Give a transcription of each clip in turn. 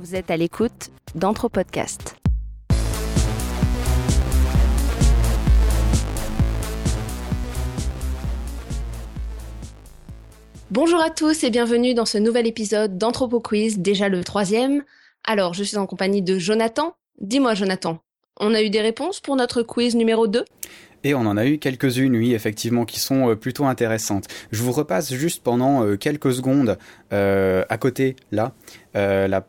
Vous êtes à l'écoute d'Anthropodcast. Bonjour à tous et bienvenue dans ce nouvel épisode d'Anthropo Quiz, déjà le troisième. Alors, je suis en compagnie de Jonathan. Dis-moi, Jonathan, on a eu des réponses pour notre quiz numéro 2 et on en a eu quelques-unes, oui, effectivement, qui sont euh, plutôt intéressantes. Je vous repasse juste pendant euh, quelques secondes euh, à côté, là,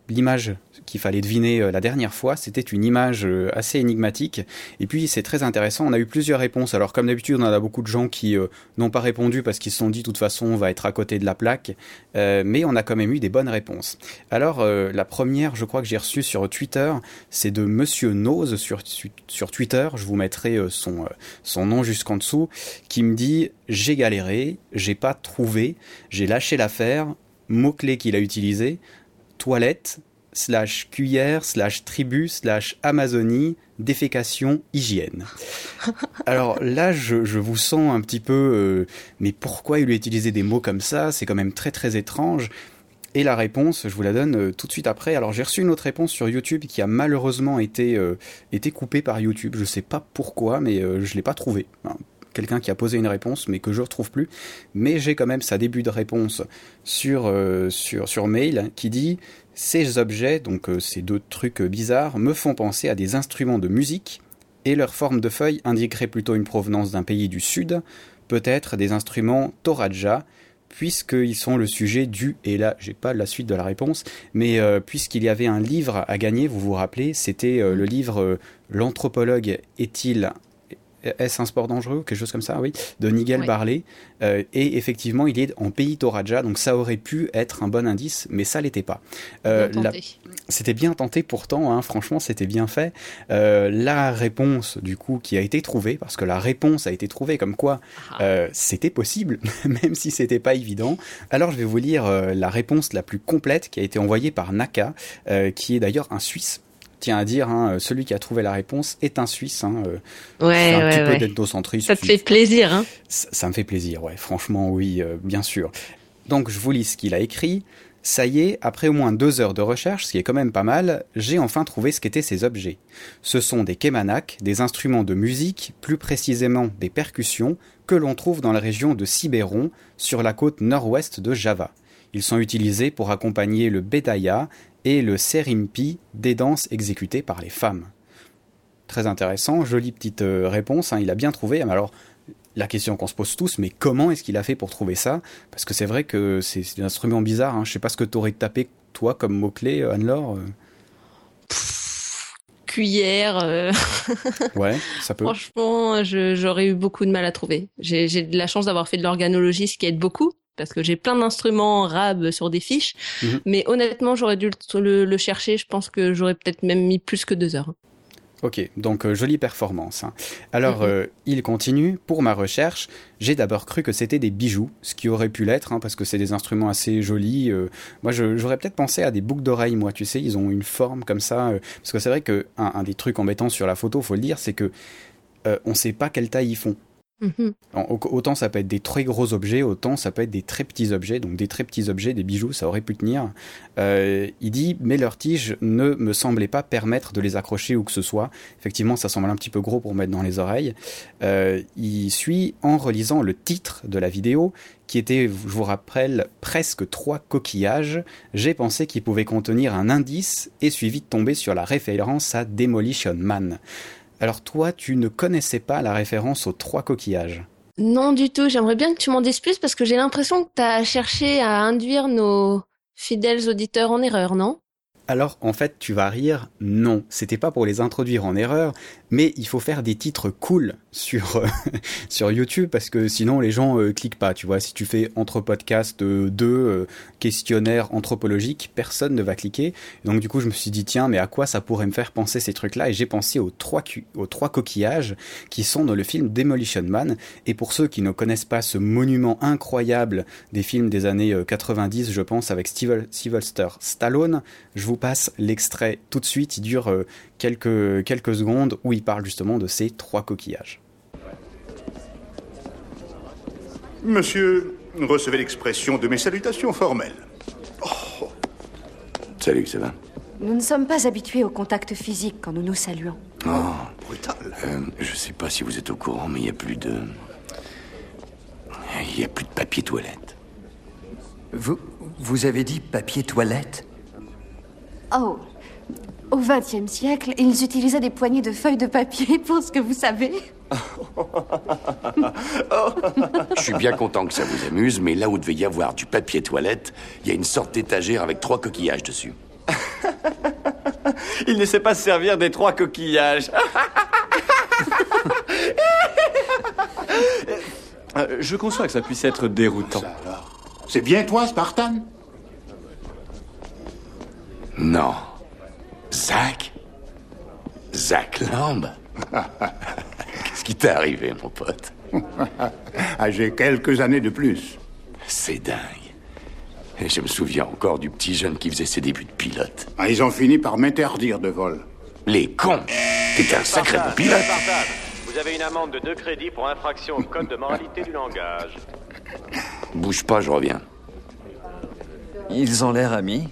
l'image qu'il fallait deviner euh, la dernière fois. C'était une image euh, assez énigmatique. Et puis c'est très intéressant. On a eu plusieurs réponses. Alors comme d'habitude, on a beaucoup de gens qui euh, n'ont pas répondu parce qu'ils se sont dit de toute façon on va être à côté de la plaque. mais on a quand même eu des bonnes réponses. Alors la première, je crois que j'ai reçue sur Twitter, c'est de Monsieur Nose sur, sur Twitter. Je vous mettrai son, son nom jusqu'en dessous, qui me dit j'ai galéré, j'ai pas trouvé, j'ai lâché l'affaire. Mot clé qu'il a utilisé toilette, slash cuillère, slash tribu, slash Amazonie, défécation, hygiène. Alors là, je, vous sens un petit peu... Euh, mais pourquoi il a utilisé des mots comme ça? C'est quand même très très étrange. Et la réponse, je vous la donne euh, tout de suite après. Alors j'ai reçu une autre réponse sur YouTube qui a malheureusement été, euh, été coupée par YouTube. Je ne sais pas pourquoi, mais je ne l'ai pas trouvée. Quelqu'un qui a posé une réponse mais que je retrouve plus. Mais j'ai quand même sa début de réponse sur, sur, sur mail qui dit ces objets, donc euh, ces deux trucs bizarres, me font penser à des instruments de musique, et leur forme de feuille indiquerait plutôt une provenance d'un pays du sud, peut-être des instruments Toraja, puisqu'ils sont le sujet du, et là j'ai pas la suite de la réponse, mais euh, puisqu'il y avait un livre à gagner, vous vous rappelez, c'était euh, le livre L'anthropologue est-il est-ce un sport dangereux quelque chose comme ça, oui, de Nigel Barley. Euh, et effectivement, il est en pays Toraja, donc ça aurait pu être un bon indice, mais ça l'était pas. Euh, c'était bien tenté pourtant, hein, franchement, c'était bien fait. Euh, la réponse, du coup, qui a été trouvée, parce que la réponse a été trouvée, comme quoi ah. c'était possible, même si c'était pas évident. Alors, je vais vous lire la réponse la plus complète qui a été envoyée par Naka, qui est d'ailleurs un Suisse tiens à dire, hein, celui qui a trouvé la réponse est un Suisse. Hein, euh, ouais, un petit peu d'ethnocentriste. Ça te fait plaisir, hein ça, me fait plaisir, ouais. Franchement, oui, euh, bien sûr. Donc, je vous lis ce qu'il a écrit. Ça y est, après au moins deux heures de recherche, ce qui est quand même pas mal, j'ai enfin trouvé ce qu'étaient ces objets. Ce sont des kemanak, des instruments de musique, plus précisément des percussions, que l'on trouve dans la région de Sibéron, sur la côte nord-ouest de Java. Ils sont utilisés pour accompagner le bedaya, et le serimpi, des danses exécutées par les femmes. Très intéressant, jolie petite euh, réponse, hein, il a bien trouvé. alors, la question qu'on se pose tous, mais comment est-ce qu'il a fait pour trouver ça? Parce que c'est vrai que c'est un instrument bizarre. Hein. Je sais pas ce que tu aurais tapé, toi, comme mot-clé, euh, Anne-Laure euh. cuillère. ouais, ça peut. Franchement, j'aurais eu beaucoup de mal à trouver. J'ai de la chance d'avoir fait de l'organologie, ce qui aide beaucoup parce que j'ai plein d'instruments rab sur des fiches. Mhm. Mais honnêtement, j'aurais dû le, chercher. Je pense que j'aurais peut-être même mis plus que deux heures. Ok, donc euh, jolie performance. Hein. Alors, mhm. euh, il continue. Pour ma recherche, j'ai d'abord cru que c'était des bijoux, ce qui aurait pu l'être, hein, parce que c'est des instruments assez jolis. Euh. moi, j'aurais peut-être pensé à des boucles d'oreilles, moi, tu sais, ils ont une forme comme ça. parce que c'est vrai que un, des trucs embêtants sur la photo, faut le dire, c'est que on ne sait pas quelle taille ils font. Mhm. Autant ça peut être des très gros objets, autant ça peut être des très petits objets. Donc des très petits objets, des bijoux, ça aurait pu tenir. Euh, il dit, mais leur tige ne me semblait pas permettre de les accrocher ou que ce soit. Effectivement, ça semble un petit peu gros pour mettre dans les oreilles. Euh, il suit en relisant le titre de la vidéo, qui était, je vous rappelle, presque trois coquillages. J'ai pensé qu'il pouvait contenir un indice et suivi de tomber sur la référence à Demolition Man. Alors toi, tu ne connaissais pas la référence aux trois coquillages. Non du tout, j'aimerais bien que tu m'en dises plus parce que j'ai l'impression que tu as cherché à induire nos fidèles auditeurs en erreur, non? Alors en fait, tu vas rire, non, c'était pas pour les introduire en erreur, mais il faut faire des titres cool sur euh, YouTube parce que sinon les gens euh, cliquent pas. Tu vois, si tu fais entre podcasts euh, deux questionnaires anthropologiques, personne ne va cliquer. Donc du coup, je me suis dit tiens, mais à quoi ça pourrait me faire penser ces trucs-là? Et j'ai pensé aux trois coquillages qui sont dans le film Demolition Man. Et pour ceux qui ne connaissent pas ce monument incroyable des films des années 90, je pense avec Steve, Sylvester Stallone, je vous passe l'extrait tout de suite. Il dure quelques, quelques secondes où il parle justement de ces trois coquillages. Monsieur, recevez l'expression de mes salutations formelles. Oh. Salut, ça va? Nous ne sommes pas habitués au contact physique quand nous nous saluons. Oh, brutal. Euh, je sais pas si vous êtes au courant, mais il n'y a plus de. Il n'y a plus de papier toilette. Vous, vous avez dit papier toilette? Oh, au XXe siècle, ils utilisaient des poignées de feuilles de papier pour ce que vous savez. Je suis bien content que ça vous amuse, mais là où devait y avoir du papier toilette, il y a une sorte d'étagère avec trois coquillages dessus. Il ne sait pas se servir des trois coquillages. Euh, je conçois que ça puisse être déroutant. C'est bien toi, Spartan? Non. Zach? Zach Lamb? Qu'est-ce qui t'est arrivé, mon pote? Ah, J'ai quelques années de plus. C'est dingue. Et je me souviens encore du petit jeune qui faisait ses débuts de pilote. Ah, ils ont fini par m'interdire de vol. Les cons T'es un sacré bon pilote Vous avez une amende de deux crédits pour infraction au code de moralité du langage. Bouge pas, je reviens. Ils ont l'air amis,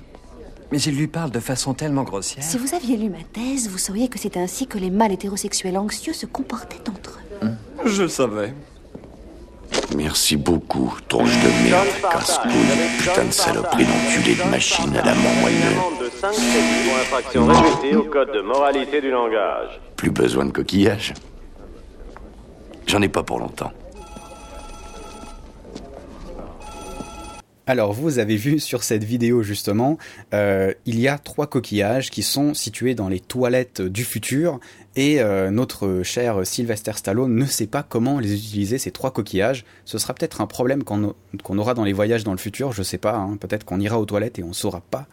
mais ils lui parlent de façon tellement grossière. Si vous aviez lu ma thèse, vous sauriez que c'est ainsi que les mâles hétérosexuels anxieux se comportaient entre eux. Je le savais. Merci beaucoup, tronche de merde, casse-couille, putain de saloperie d'enculé de machine à la mort Amende de 5 crédits pour infraction répétée au code de moralité du langage. Plus besoin de coquillage. J'en ai pas pour longtemps. Alors, vous avez vu sur cette vidéo justement, euh, il y a trois coquillages qui sont situés dans les toilettes du futur et euh, notre cher Sylvester Stallone ne sait pas comment les utiliser, ces trois coquillages. Ce sera peut-être un problème qu'on aura dans les voyages dans le futur, je sais pas. Hein. Peut-être qu'on ira aux toilettes et on saura pas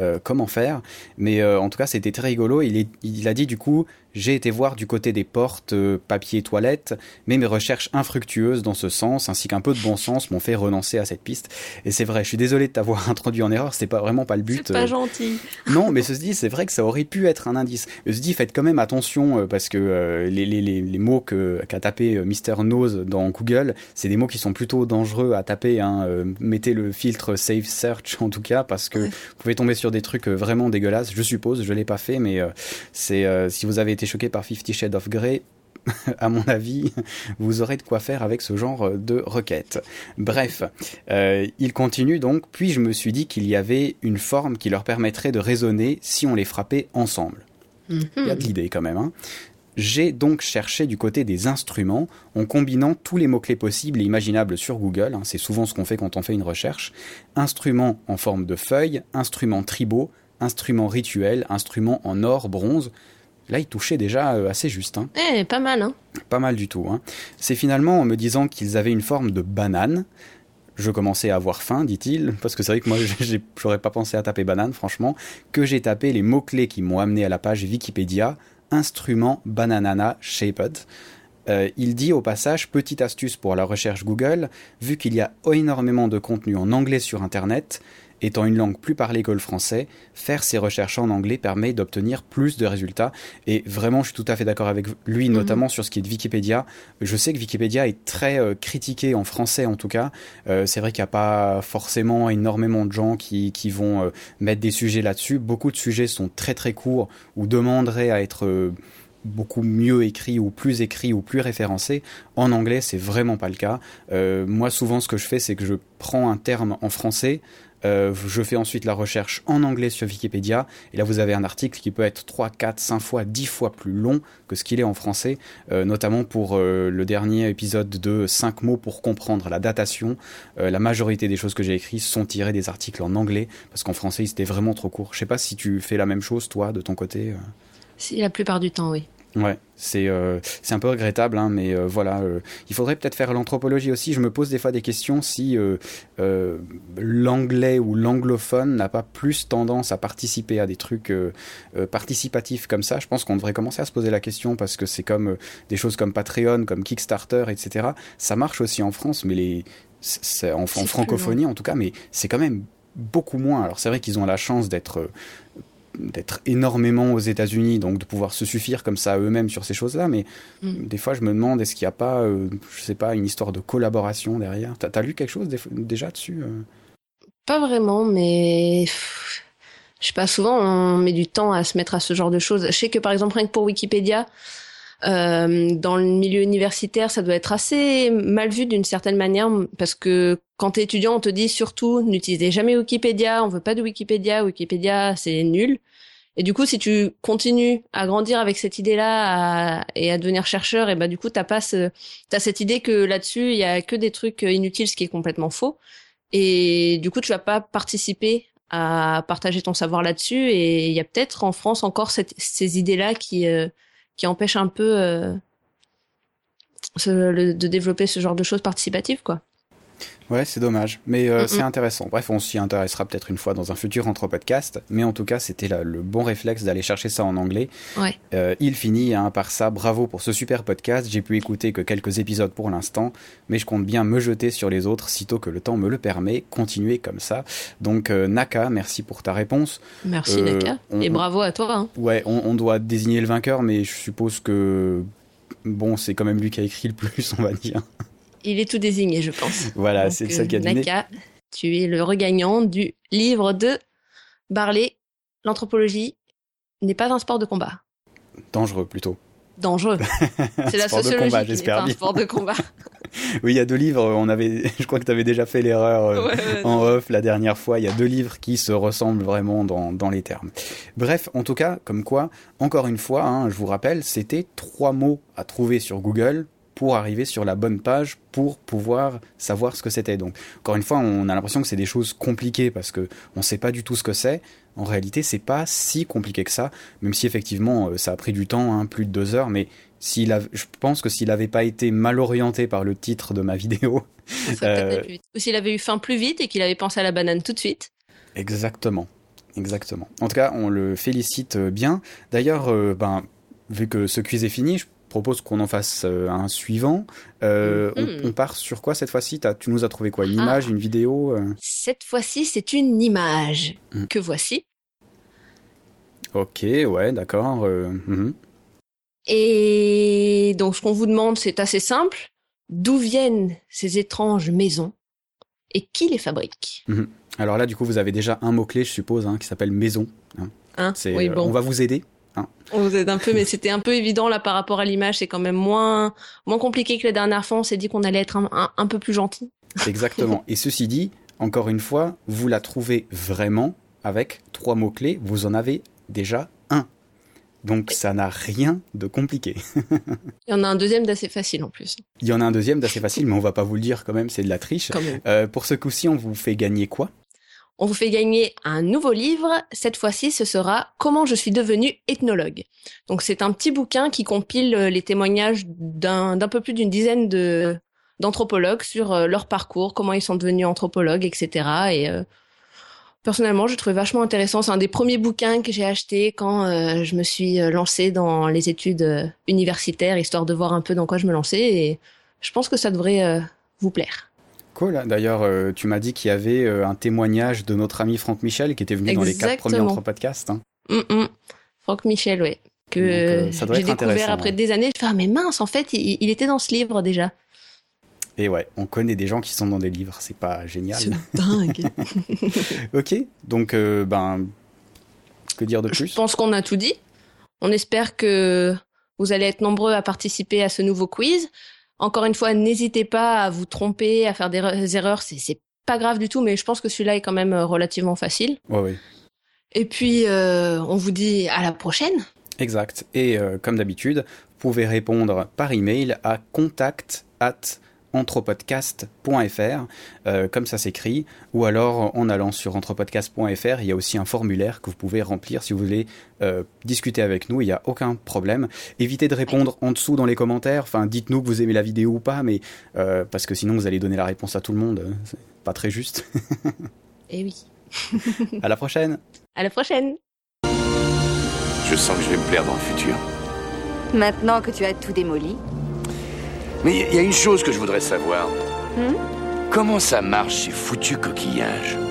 euh, comment faire. Mais euh, en tout cas, c'était très rigolo. Il, il a dit du coup, j'ai été voir du côté des portes, papier, toilette, mais mes recherches infructueuses dans ce sens, ainsi qu'un peu de bon sens, m'ont fait renoncer à cette piste. Et c'est vrai, je suis désolé de t'avoir introduit en erreur, c'est pas vraiment pas le but. C'est pas gentil. Non, mais ceci dit, c'est vrai que ça aurait pu être un indice. Ceci dit, faites quand même attention euh, parce que euh, les, les, les, mots qu'a tapé euh, Mister Nose dans Google, c'est des mots qui sont plutôt dangereux à taper. Hein. mettez le filtre Safe Search en tout cas parce que vous pouvez tomber sur des trucs vraiment dégueulasses. Je suppose, je l'ai pas fait, mais c'est si vous avez été choqué par Fifty Shades of Grey, à mon avis, vous aurez de quoi faire avec ce genre de requête. Bref, il continue donc, puis je me suis dit qu'il y avait une forme qui leur permettrait de raisonner si on les frappait ensemble. Il y a de l'idée quand même. Hein. J'ai donc cherché du côté des instruments en combinant tous les mots-clés possibles et imaginables sur Google. Hein. C'est souvent ce qu'on fait quand on fait une recherche. Instruments en forme de feuilles, instruments tribaux, instruments rituels, instruments en or, bronze. Là, il touchait déjà euh, assez juste. Hein. Eh, pas mal, hein Pas mal du tout. Hein. C'est finalement en me disant qu'ils avaient une forme de banane je commençais à avoir faim, dit-il, parce que c'est vrai que moi, j'aurais pas pensé à taper banane, franchement, que j'ai tapé les mots-clés qui m'ont amené à la page Wikipédia, instrument bananana shaped. Euh, il dit au passage, petite astuce pour la recherche Google, vu qu'il y a énormément de contenu en anglais sur Internet, étant une langue plus parlée que le français, faire ses recherches en anglais permet d'obtenir plus de résultats. Et vraiment, je suis tout à fait d'accord avec lui, mhm. notamment sur ce qui est de Wikipédia. Je sais que Wikipédia est très euh, critiqué en français, en tout cas. Euh, c'est vrai qu'il n'y a pas forcément énormément de gens qui, qui vont euh, mettre des sujets là-dessus. Beaucoup de sujets sont très très courts ou demanderaient à être beaucoup mieux écrits ou plus écrits ou plus référencés. En anglais, c'est vraiment pas le cas. moi, souvent, ce que je fais, c'est que je prends un terme en français, euh, je fais ensuite la recherche en anglais sur Wikipédia. Et là, vous avez un article qui peut être 3, 4, 5 fois, 10 fois plus long que ce qu'il est en français. Euh, notamment pour euh, le dernier épisode de 5 mots pour comprendre la datation. la majorité des choses que j'ai écrites sont tirées des articles en anglais. Parce qu'en français, c'était vraiment trop court. Je sais pas si tu fais la même chose, toi, de ton côté. Si, la plupart du temps, oui. Ouais, c'est euh, c'est un peu regrettable, hein, mais euh, voilà. Euh, il faudrait peut-être faire l'anthropologie aussi. Je me pose des fois des questions si l'anglais ou l'anglophone n'a pas plus tendance à participer à des trucs participatifs comme ça. Je pense qu'on devrait commencer à se poser la question parce que c'est comme des choses comme Patreon, comme Kickstarter, etc. Ça marche aussi en France, mais les en, en francophonie en tout cas, mais c'est quand même beaucoup moins. Alors c'est vrai qu'ils ont la chance d'être d'être énormément aux États-Unis, donc de pouvoir se suffire comme ça eux-mêmes sur ces choses-là. Mais mm. des fois, je me demande est-ce qu'il n'y a pas, euh, je sais pas, une histoire de collaboration derrière? T'as as lu quelque chose déjà dessus euh? Pas vraiment, mais je sais pas, souvent on met du temps à se mettre à ce genre de choses. Je sais que par exemple rien que pour Wikipédia, euh, dans le milieu universitaire, ça doit être assez mal vu d'une certaine manière parce que quand t'es étudiant, on te dit surtout n'utilisez jamais Wikipédia, on veut pas de Wikipédia, Wikipédia c'est nul. Et du coup, si tu continues à grandir avec cette idée-là et à devenir chercheur, et bah du coup, t'as pas ce, t'as cette idée que là-dessus, il y a que des trucs inutiles, ce qui est complètement faux. Et du coup, tu vas pas participer à partager ton savoir là-dessus. Et il y a peut-être en France encore ces idées-là qui euh, qui empêchent un peu euh, de développer ce genre de choses participatives, quoi. Ouais, c'est dommage, mais euh, c'est intéressant. Bref, on s'y intéressera peut-être une fois dans un futur entre podcast, mais en tout cas, c'était le bon réflexe d'aller chercher ça en anglais. Ouais. Euh, il finit hein, par ça. Bravo pour ce super podcast. J'ai pu écouter que quelques épisodes pour l'instant, mais je compte bien me jeter sur les autres sitôt que le temps me le permet. Continuez comme ça. Donc euh, Naka, merci pour ta réponse. Merci Naka, et bravo à toi. Hein. Ouais, on, on doit désigner le vainqueur, mais je suppose que bon, c'est quand même lui qui a écrit le plus, on va dire. Il est tout désigné, je pense. Voilà, c'est ça qui a donné. Naka, tu es le regagnant du livre de Barley. L'anthropologie n'est pas un sport de combat. Dangereux plutôt. Dangereux. C'est la sociologie combat, qui n'est pas un sport de combat. oui, il y a deux livres. On avait, je crois que tu avais déjà fait l'erreur euh, en off la dernière fois. Il y a deux livres qui se ressemblent vraiment dans, dans les termes. Bref, en tout cas, comme quoi, encore une fois, hein, je vous rappelle, c'était trois mots à trouver sur Google pour arriver sur la bonne page pour pouvoir savoir ce que c'était. Donc, encore une fois, on a l'impression que c'est des choses compliquées parce que on sait pas du tout ce que c'est. En réalité, c'est pas si compliqué que ça, même si effectivement euh, ça a pris du temps, hein, plus de deux heures. Mais s'il a, je pense que s'il n'avait pas été mal orienté par le titre de ma vidéo, euh... ou s'il avait eu faim plus vite et qu'il avait pensé à la banane tout de suite. Exactement, exactement. En tout cas, on le félicite bien. D'ailleurs, euh, ben vu que ce quiz est fini, je propose qu'on en fasse euh, un suivant. Euh, mm-hmm. on, part sur quoi cette fois-ci? Tu nous as trouvé quoi? Une ah. image, une vidéo euh? Cette fois-ci, c'est une image mm. que voici. Ok, ouais, d'accord. Mm-hmm. Et donc, ce qu'on vous demande, c'est assez simple. D'où viennent ces étranges maisons? Et qui les fabrique? Mm-hmm. Alors là, du coup, vous avez déjà un mot-clé, je suppose, hein, qui s'appelle maison. Hein. Hein? Oui, bon. On va vous aider. Hein. On vous aide un peu, mais c'était un peu évident là par rapport à l'image. C'est quand même moins moins compliqué que la dernière fois. On s'est dit qu'on allait être un, peu plus gentil. Exactement. Et ceci dit, encore une fois, vous la trouvez vraiment avec trois mots clés. Vous en avez déjà un. Donc ça n'a rien de compliqué. Il y en a un deuxième d'assez facile en plus. Il y en a un deuxième d'assez facile, mais on va pas vous le dire quand même, c'est de la triche. Euh, pour ce coup-ci, on vous fait gagner quoi? On vous fait gagner un nouveau livre. Cette fois-ci, ce sera Comment je suis devenu ethnologue. Donc c'est un petit bouquin qui compile euh, les témoignages d'un peu plus d'une dizaine d'anthropologues sur euh, leur parcours, comment ils sont devenus anthropologues, etc. Et euh, personnellement, je trouve vachement intéressant. C'est un des premiers bouquins que j'ai acheté quand je me suis lancée dans les études universitaires, histoire de voir un peu dans quoi je me lançais. Et je pense que ça devrait vous plaire. Cool. D'ailleurs, euh, tu m'as dit qu'il y avait euh, un témoignage de notre ami Franck Michel qui était venu dans les quatre premiers entre podcasts. Hein. Mm, mm. Franck Michel, oui. Que euh, j'ai découvert après des années. Je fais, ah, mais mince, en fait, il, était dans ce livre déjà. Et ouais, on connaît des gens qui sont dans des livres, c'est pas génial. C'est dingue. ok, donc, ben, que dire de plus? Je pense qu'on a tout dit. On espère que vous allez être nombreux à participer à ce nouveau quiz. Encore une fois, n'hésitez pas à vous tromper, à faire des erreurs. C'est pas grave du tout, mais je pense que celui-là est quand même euh, relativement facile. Ouais, oui. Et puis, euh, on vous dit à la prochaine. Exact. Et euh, comme d'habitude, vous pouvez répondre par email à contact at anthropodcast.fr, euh, comme ça s'écrit, ou alors en allant sur anthropodcast.fr, il y a aussi un formulaire que vous pouvez remplir si vous voulez euh, discuter avec nous, il n'y a aucun problème. Évitez de répondre en dessous dans les commentaires, enfin dites-nous que vous aimez la vidéo ou pas, mais euh, parce que sinon vous allez donner la réponse à tout le monde, c'est pas très juste. Eh oui. à la prochaine. À la prochaine. Je sens que je vais me plaire dans le futur. Maintenant que tu as tout démoli, mais il y a une chose que je voudrais savoir. Hmm? Comment ça marche ces foutus coquillages?